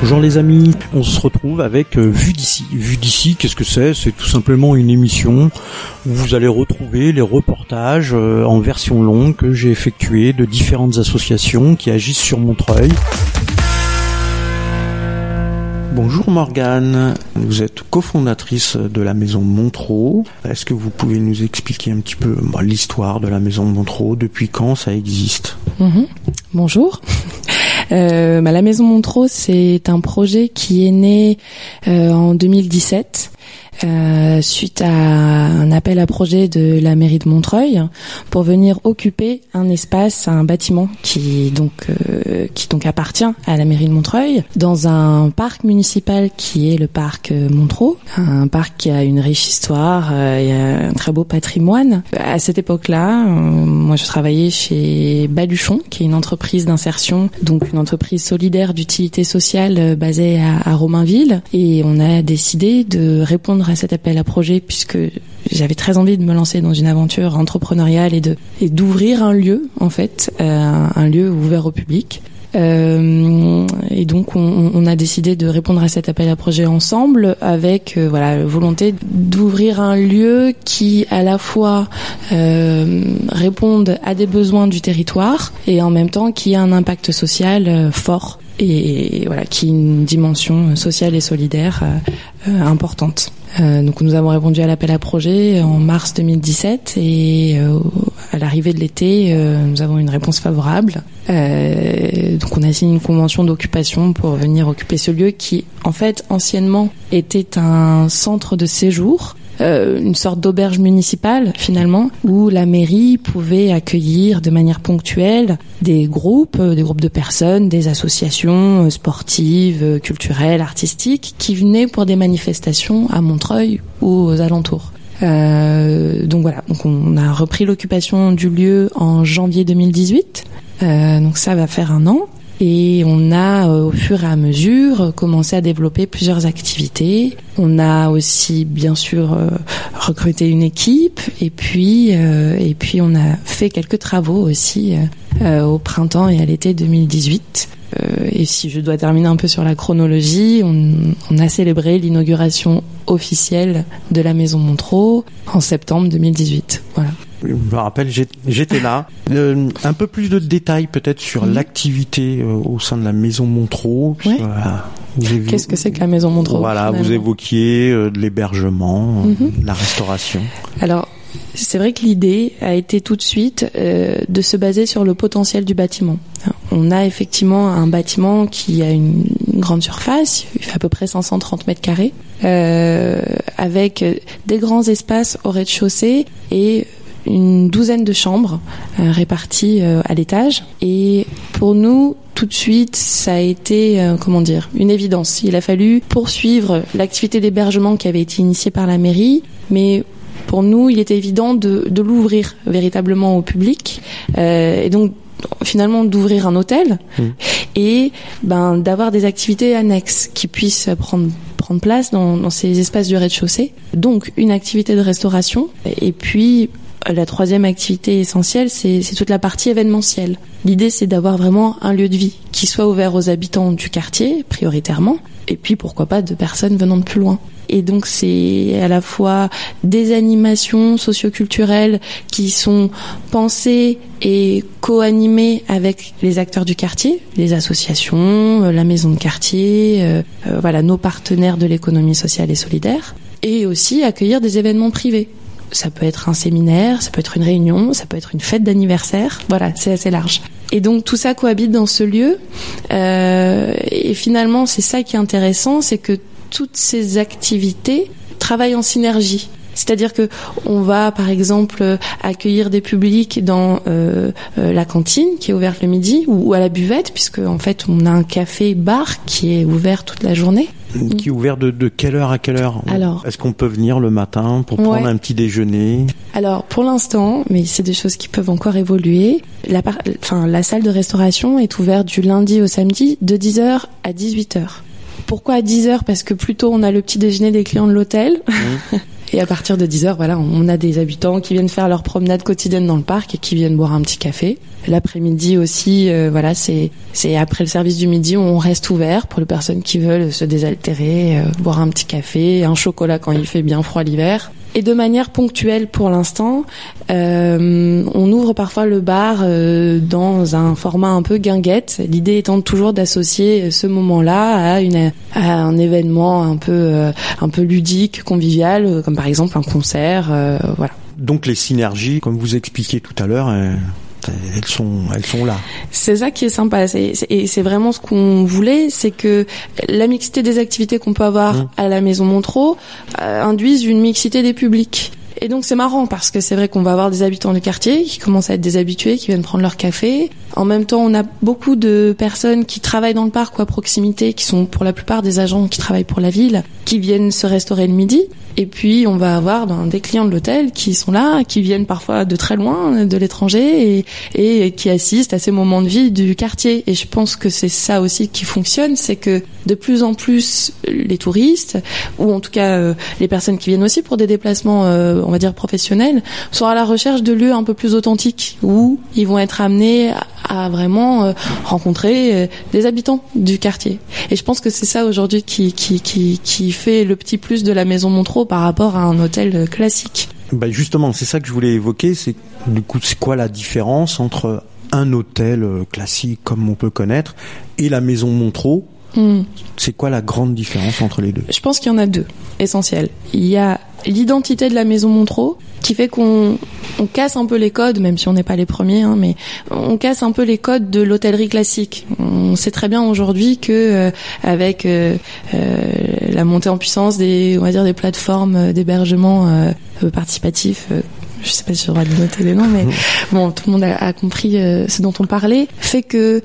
Bonjour les amis, on se retrouve avec euh, Vue d'ici. Vue d'ici, qu'est-ce que c'est? C'est tout simplement une émission où vous allez retrouver les reportages euh, en version longue que j'ai effectués de différentes associations qui agissent sur Montreuil. Bonjour Morgane, vous êtes cofondatrice de la maison Montreux. Est-ce que vous pouvez nous expliquer un petit peu bah, l'histoire de la maison Montreux, depuis quand ça existe? Mhm. Bonjour. Euh, bah, la Maison Montreux, c'est un projet qui est né euh, en 2017 euh, suite à un appel à projet de la mairie de Montreuil pour venir occuper un espace, un bâtiment qui donc euh, qui donc appartient à la mairie de Montreuil dans un parc municipal qui est le parc euh, Montreux, un parc qui a une riche histoire euh, et un très beau patrimoine. À cette époque-là, moi je travaillais chez Baluchon, qui est une entreprise d'insertion, donc une entreprise solidaire d'utilité sociale basée à Romainville, et on a décidé de répondre à cet appel à projet puisque j'avais très envie de me lancer dans une aventure entrepreneuriale et de et d'ouvrir un lieu en fait, euh, un lieu ouvert au public. Euh, et donc on, a décidé de répondre à cet appel à projet ensemble avec euh, voilà volonté d'ouvrir un lieu qui à la fois euh, réponde à des besoins du territoire et en même temps qui a un impact social euh, fort et voilà qui a une dimension sociale et solidaire importante. Euh, donc nous avons répondu à l'appel à projet en mars 2017 et euh, à l'arrivée de l'été, euh, nous avons une réponse favorable. Donc on a signé une convention d'occupation pour venir occuper ce lieu qui, en fait, anciennement était un centre de séjour. Euh, une sorte d'auberge municipale finalement où la mairie pouvait accueillir de manière ponctuelle des groupes, euh, des groupes de personnes, des associations euh, sportives, culturelles, artistiques qui venaient pour des manifestations à Montreuil ou aux alentours. Donc voilà, donc on a repris l'occupation du lieu en janvier 2018. Euh, donc ça va faire un an. Et on a, euh, au fur et à mesure, commencé à développer plusieurs activités. On a aussi, bien sûr, euh, recruté une équipe, et puis, euh, et puis on a fait quelques travaux aussi euh, euh, au printemps et à l'été 2018. Euh, et si je dois terminer un peu sur la chronologie, on, on a célébré l'inauguration officielle de la Maison Montreux en septembre 2018. Voilà. Je me rappelle, j'étais là. Euh, un peu plus de détails peut-être sur l'activité euh, au sein de la maison Montreux. Ouais. voilà, Qu'est-ce que c'est que la Maison Montreux Voilà, vous évoquiez euh, de l'hébergement, de la restauration. Alors, c'est vrai que l'idée a été tout de suite euh, de se baser sur le potentiel du bâtiment. On a effectivement un bâtiment qui a une, une grande surface, il fait à peu près 530 mètres carrés, euh, avec des grands espaces au rez-de-chaussée et une douzaine de chambres euh, réparties euh, à l'étage. Et pour nous, tout de suite, ça a été, euh, comment dire, une évidence. Il a fallu poursuivre l'activité d'hébergement qui avait été initiée par la mairie, mais pour nous, il était évident de, de l'ouvrir véritablement au public et donc finalement d'ouvrir un hôtel Mmh. et ben d'avoir des activités annexes qui puissent prendre prendre place dans, dans ces espaces du rez-de-chaussée. Donc une activité de restauration et puis la troisième activité essentielle, c'est toute la partie événementielle. L'idée, c'est d'avoir vraiment un lieu de vie qui soit ouvert aux habitants du quartier, prioritairement, et puis pourquoi pas de personnes venant de plus loin. Et donc c'est à la fois des animations socioculturelles qui sont pensées et co-animées avec les acteurs du quartier, les associations, euh, la maison de quartier, euh, euh, voilà nos partenaires de l'économie sociale et solidaire, et aussi accueillir des événements privés. Ça peut être un séminaire, ça peut être une réunion, ça peut être une fête d'anniversaire. Voilà, c'est assez large. Et donc tout ça cohabite dans ce lieu. Euh, et finalement, c'est ça qui est intéressant, c'est que toutes ces activités travaillent en synergie. C'est-à-dire que on va, par exemple, accueillir des publics dans euh, euh, la cantine qui est ouverte le midi ou, ou à la buvette, puisque en fait on a un café-bar qui est ouvert toute la journée. Qui est ouvert de, de quelle heure à quelle heure? Alors. Est-ce qu'on peut venir le matin pour prendre Ouais. un petit déjeuner? Alors pour l'instant, mais c'est des choses qui peuvent encore évoluer. La, par- enfin, la salle de restauration est ouverte du lundi au samedi de 10h à 18h. Pourquoi à 10h Parce que plus tôt on a le petit déjeuner des clients de l'hôtel. Et à partir de 10 heures, voilà, on a des habitants qui viennent faire leur promenade quotidienne dans le parc et qui viennent boire un petit café. L'après-midi aussi, euh, voilà, c'est c'est après le service du midi, on reste ouvert pour les personnes qui veulent se désaltérer, euh, boire un petit café, un chocolat quand il fait bien froid l'hiver. Et de manière ponctuelle pour l'instant, euh, on ouvre parfois le bar euh, dans un format un peu guinguette. L'idée étant toujours d'associer ce moment-là à, à un événement un peu, euh, un peu ludique, convivial, comme par exemple un concert. voilà. Donc les synergies, comme vous expliquiez tout à l'heure, elles sont, elles sont là. C'est ça qui est sympa. et c'est vraiment ce qu'on voulait, c'est que la mixité des activités qu'on peut avoir mmh. à la Maison Montreux euh, induise une mixité des publics. Et donc c'est marrant parce que c'est vrai qu'on va avoir des habitants du quartier qui commencent à être des habitués, qui viennent prendre leur café. En même temps, on a beaucoup de personnes qui travaillent dans le parc ou à proximité, qui sont pour la plupart des agents qui travaillent pour la ville, qui viennent se restaurer le midi. Et puis on va avoir ben, des clients de l'hôtel qui sont là, qui viennent parfois de très loin, de l'étranger, et, qui assistent à ces moments de vie du quartier. Et je pense que c'est ça aussi qui fonctionne, c'est que de plus en plus les touristes, ou en tout cas euh, les personnes qui viennent aussi pour des déplacements, euh, on va dire professionnels, sont à la recherche de lieux un peu plus authentiques où ils vont être amenés à, vraiment euh, rencontrer des habitants du quartier. Et je pense que c'est ça aujourd'hui qui, qui, qui, qui fait le petit plus de la maison Montreux par rapport à un hôtel classique. Bah justement, c'est ça que je voulais évoquer. C'est du coup, c'est quoi la différence entre un hôtel euh, classique comme on peut connaître et la maison Montreux? Hmm. C'est quoi la grande différence entre les deux? Je pense qu'il y en a deux essentielles. Il y a l'identité de la maison Montreux qui fait qu'on on casse un peu les codes, même si on n'est pas les premiers, hein, mais on casse un peu les codes de l'hôtellerie classique. On sait très bien aujourd'hui que euh, avec euh, euh, la montée en puissance des, on va dire des plateformes d'hébergement participatif je sais pas si droit de noter les noms, mais bon, tout le monde a compris ce dont on parlait, fait que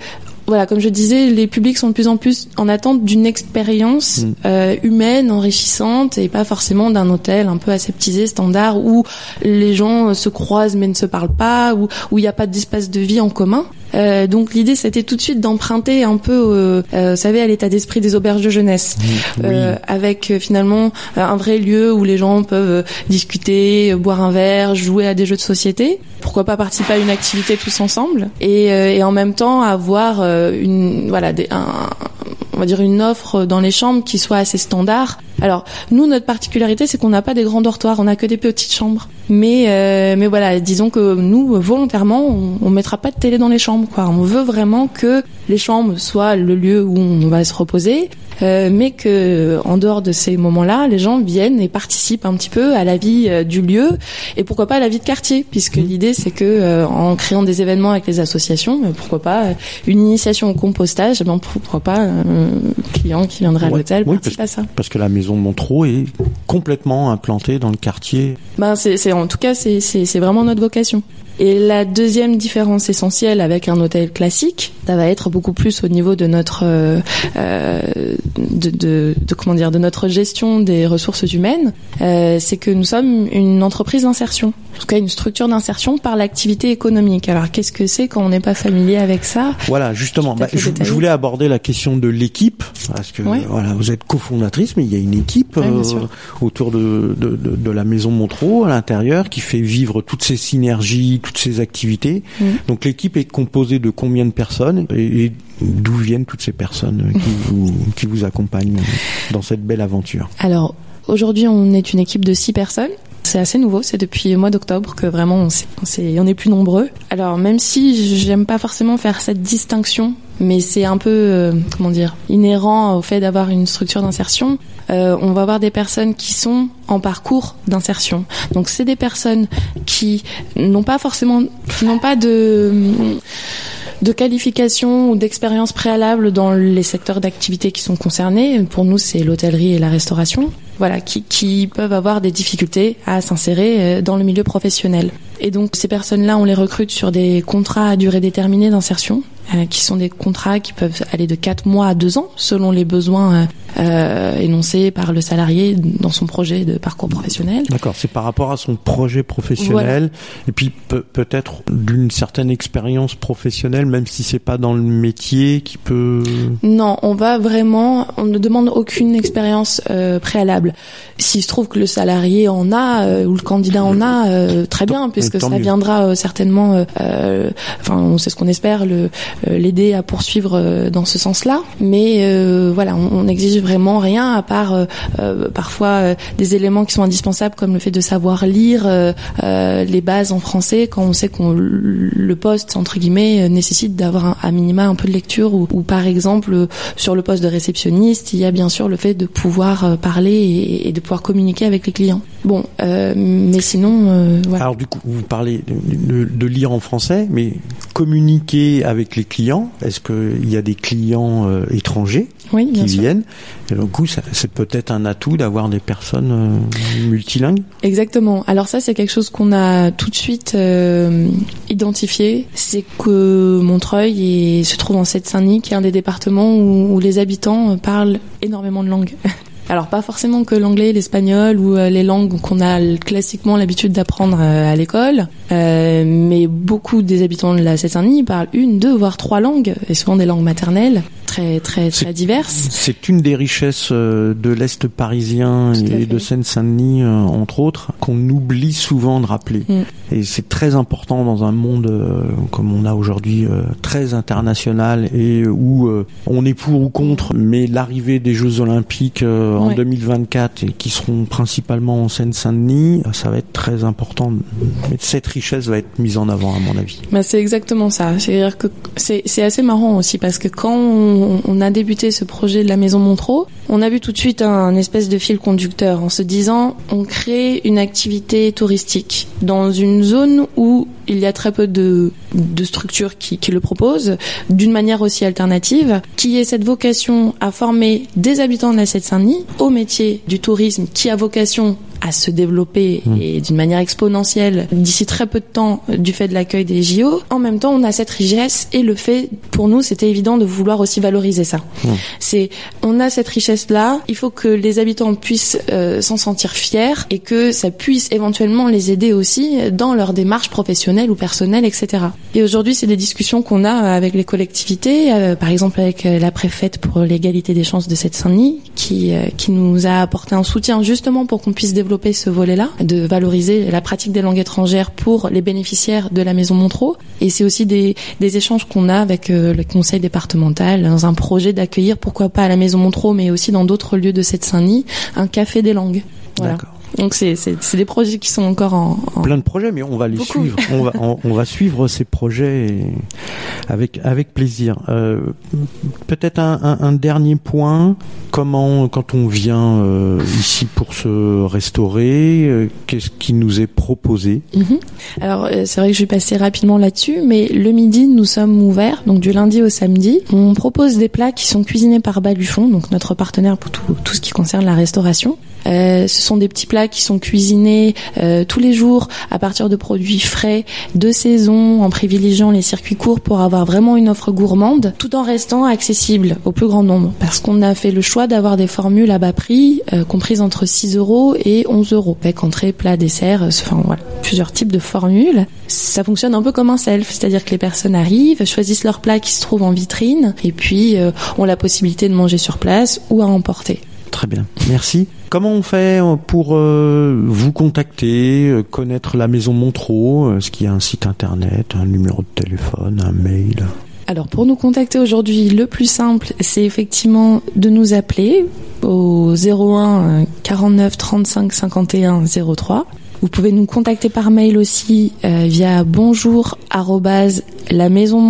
voilà, comme je disais, les publics sont de plus en plus en attente d'une expérience mm. euh, humaine, enrichissante, et pas forcément d'un hôtel un peu aseptisé, standard, où les gens se croisent mais ne se parlent pas, où il n'y a pas d'espace de vie en commun. Euh, donc l'idée c'était tout de suite d'emprunter un peu, euh, euh, vous savez, à l'état d'esprit des auberges de jeunesse, mm. avec finalement un vrai lieu où les gens peuvent discuter, boire un verre, jouer à des jeux de société. Pourquoi pas participer à une activité tous ensemble et, et en même temps avoir une voilà des, un, on va dire une offre dans les chambres qui soit assez standard. Alors nous notre particularité c'est qu'on n'a pas des grands dortoirs, on n'a que des petites chambres. Mais euh, mais voilà, disons que nous volontairement on, on mettra pas de télé dans les chambres. On veut vraiment que les chambres soient le lieu où on va se reposer, euh, mais que en dehors de ces moments-là, les gens viennent et participent un petit peu à la vie euh, du lieu et pourquoi pas à la vie de quartier, puisque mmh. l'idée c'est que euh, en créant des événements avec les associations, pourquoi pas une initiation au compostage, eh ben pourquoi pas un client qui viendrait à l'hôtel oui, à ça. Parce que la maison de Montreux est complètement implantée dans le quartier. Ben c'est en tout cas c'est c'est vraiment notre vocation. Et la deuxième différence essentielle avec un hôtel classique, ça va être beaucoup plus au niveau de notre euh, euh, de, de, de, comment dire de notre gestion des ressources humaines, euh, c'est que nous sommes une entreprise d'insertion, en tout cas une structure d'insertion par l'activité économique. Alors qu'est-ce que c'est quand on n'est pas familier avec ça? Voilà, justement, bah, je, je, voulais aborder la question de l'équipe parce que voilà, vous êtes cofondatrice, mais il y a une équipe euh, autour de, de, de, la maison Montreux à l'intérieur qui fait vivre toutes ces synergies toutes ces activités. Mm. Donc l'équipe est composée de combien de personnes et, d'où viennent toutes ces personnes qui vous, qui vous accompagnent dans cette belle aventure? Alors aujourd'hui on est une équipe de six personnes. C'est assez nouveau, c'est depuis le mois d'octobre que vraiment on, est, on est plus nombreux. Alors même si j'aime pas forcément faire cette distinction, mais c'est un peu, euh, comment dire, inhérent au fait d'avoir une structure d'insertion, euh, on va avoir des personnes qui sont en parcours d'insertion. Donc c'est des personnes qui n'ont pas forcément, n'ont pas de de qualification ou d'expérience préalable dans les secteurs d'activité qui sont concernés. Pour nous, c'est l'hôtellerie et la restauration. Voilà, qui, qui peuvent avoir des difficultés à s'insérer euh, dans le milieu professionnel. Et donc ces personnes-là, on les recrute sur des contrats à durée déterminée d'insertion euh, qui sont des contrats qui peuvent aller de 4 mois à 2 ans selon les besoins euh, euh, énoncés par le salarié dans son projet de parcours professionnel. D'accord, c'est par rapport à son projet professionnel et puis peut-être d'une certaine expérience professionnelle, même si c'est pas dans le métier qui peut. Non, on va vraiment, on ne demande aucune expérience euh, préalable. S'il se trouve que le salarié en a ou le candidat en a, très bien, puisque ça viendra certainement, enfin, on sait ce qu'on espère, l'aider à poursuivre dans ce sens-là. Mais voilà, on, on exige vraiment rien à part euh, euh, parfois euh, des éléments qui sont indispensables comme le fait de savoir lire les bases en français quand on sait qu'on le poste entre guillemets nécessite d'avoir à minima un peu de lecture ou, par exemple sur le poste de réceptionniste il y a bien sûr le fait de pouvoir parler et, de pouvoir communiquer avec les clients. Bon, mais sinon voilà. Alors du coup vous parlez de, de, lire en français, mais communiquer avec les clients. Est-ce qu'il y a des clients étrangers oui, qui viennent et donc, c'est peut-être un atout d'avoir des personnes euh, multilingues. Exactement. Alors ça, c'est quelque chose qu'on a tout de suite euh, identifié. C'est que Montreuil se trouve en Seine-Saint-Denis, qui est un des départements où, où les habitants parlent énormément de langues. Alors pas forcément que l'anglais, l'espagnol ou euh, les langues qu'on a classiquement l'habitude d'apprendre à l'école, euh, mais beaucoup des habitants de la Seine-Saint-Denis parlent une, deux, voire trois langues, et souvent des langues maternelles très très très diverses. C'est une des richesses euh, de l'est parisien et de Seine-Saint-Denis euh, entre autres qu'on oublie souvent de rappeler. Mm. Et c'est très important dans un monde euh, comme on a aujourd'hui très international et où on est pour ou contre, mais l'arrivée des Jeux Olympiques en 2024 et qui seront principalement en Seine-Saint-Denis, ça va être très important. Cette richesse va être mise en avant à mon avis. Bah c'est exactement ça. C'est-à-dire que c'est assez marrant aussi parce que quand on on, a débuté ce projet de la maison Montreux, on a vu tout de suite un, espèce de fil conducteur en se disant on crée une activité touristique dans une zone où il y a très peu de, structures qui, le proposent, d'une manière aussi alternative, qui est cette vocation à former des habitants de la Seine-Saint-Denis au métier du tourisme qui a vocation à se développer mmh. et d'une manière exponentielle d'ici très peu de temps du fait de l'accueil des JO. En même temps, on a cette richesse et le fait, pour nous, c'était évident de vouloir aussi valoriser ça. Mmh. C'est, on a cette richesse-là, il faut que les habitants puissent euh, s'en sentir fiers et que ça puisse éventuellement les aider aussi dans leur démarche professionnelle ou personnelle, etc. Et aujourd'hui, c'est des discussions qu'on a avec les collectivités, euh, par exemple avec euh, la préfète pour l'égalité des chances de cette Saint-Denis, qui, qui nous a apporté un soutien justement pour qu'on puisse développer ce volet-là, de valoriser la pratique des langues étrangères pour les bénéficiaires de la Maison Montreux. Et c'est aussi des, des échanges qu'on a avec euh, le conseil départemental dans un projet d'accueillir, pourquoi pas à la Maison Montreux, mais aussi dans d'autres lieux de cette Saint-Denis, un café des langues. Voilà. Donc c'est des projets qui sont encore en, plein de projets, mais on va les suivre. On va on, va suivre ces projets avec avec plaisir. Euh, Peut-être un, un, un, dernier point. Comment quand on vient euh, ici pour se restaurer, euh, qu'est-ce qui nous est proposé? Mhm. Alors c'est vrai que je vais passer rapidement là-dessus, mais le midi nous sommes ouverts, donc du lundi au samedi. On propose des plats qui sont cuisinés par Baluchon, donc notre partenaire pour tout, tout ce qui concerne la restauration. Ce sont des petits plats qui sont cuisinés euh, tous les jours à partir de produits frais, de saison, en privilégiant les circuits courts pour avoir vraiment une offre gourmande, tout en restant accessible au plus grand nombre. Parce qu'on a fait le choix d'avoir des formules à bas prix, euh, comprises entre 6 euros et 11 euros, avec entrée, plat, dessert, enfin voilà, plusieurs types de formules. Ça fonctionne un peu comme un self, c'est-à-dire que les personnes arrivent, choisissent leur plat qui se trouve en vitrine, et puis ont la possibilité de manger sur place ou à emporter. Très bien, merci. Comment on fait pour euh, vous contacter, euh, connaître la maison Montreux? Est-ce qu'il y a un site internet, un numéro de téléphone, un mail? Alors pour nous contacter aujourd'hui, le plus simple, c'est effectivement de nous appeler au 01 49 35 51 03. Vous pouvez nous contacter par mail aussi euh, via bonjour la maison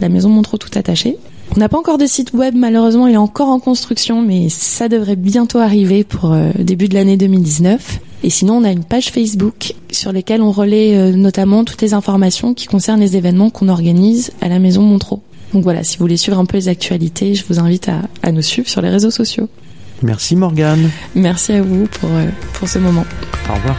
la maison tout attaché. On n'a pas encore de site web, malheureusement, il est encore en construction, mais ça devrait bientôt arriver pour euh, début de l'année 2019. Et sinon, on a une page Facebook sur laquelle on relaie euh, notamment toutes les informations qui concernent les événements qu'on organise à la Maison Montreux. Donc voilà, si vous voulez suivre un peu les actualités, je vous invite à, à nous suivre sur les réseaux sociaux. Merci Morgane. Merci à vous pour, euh, pour ce moment. Au revoir.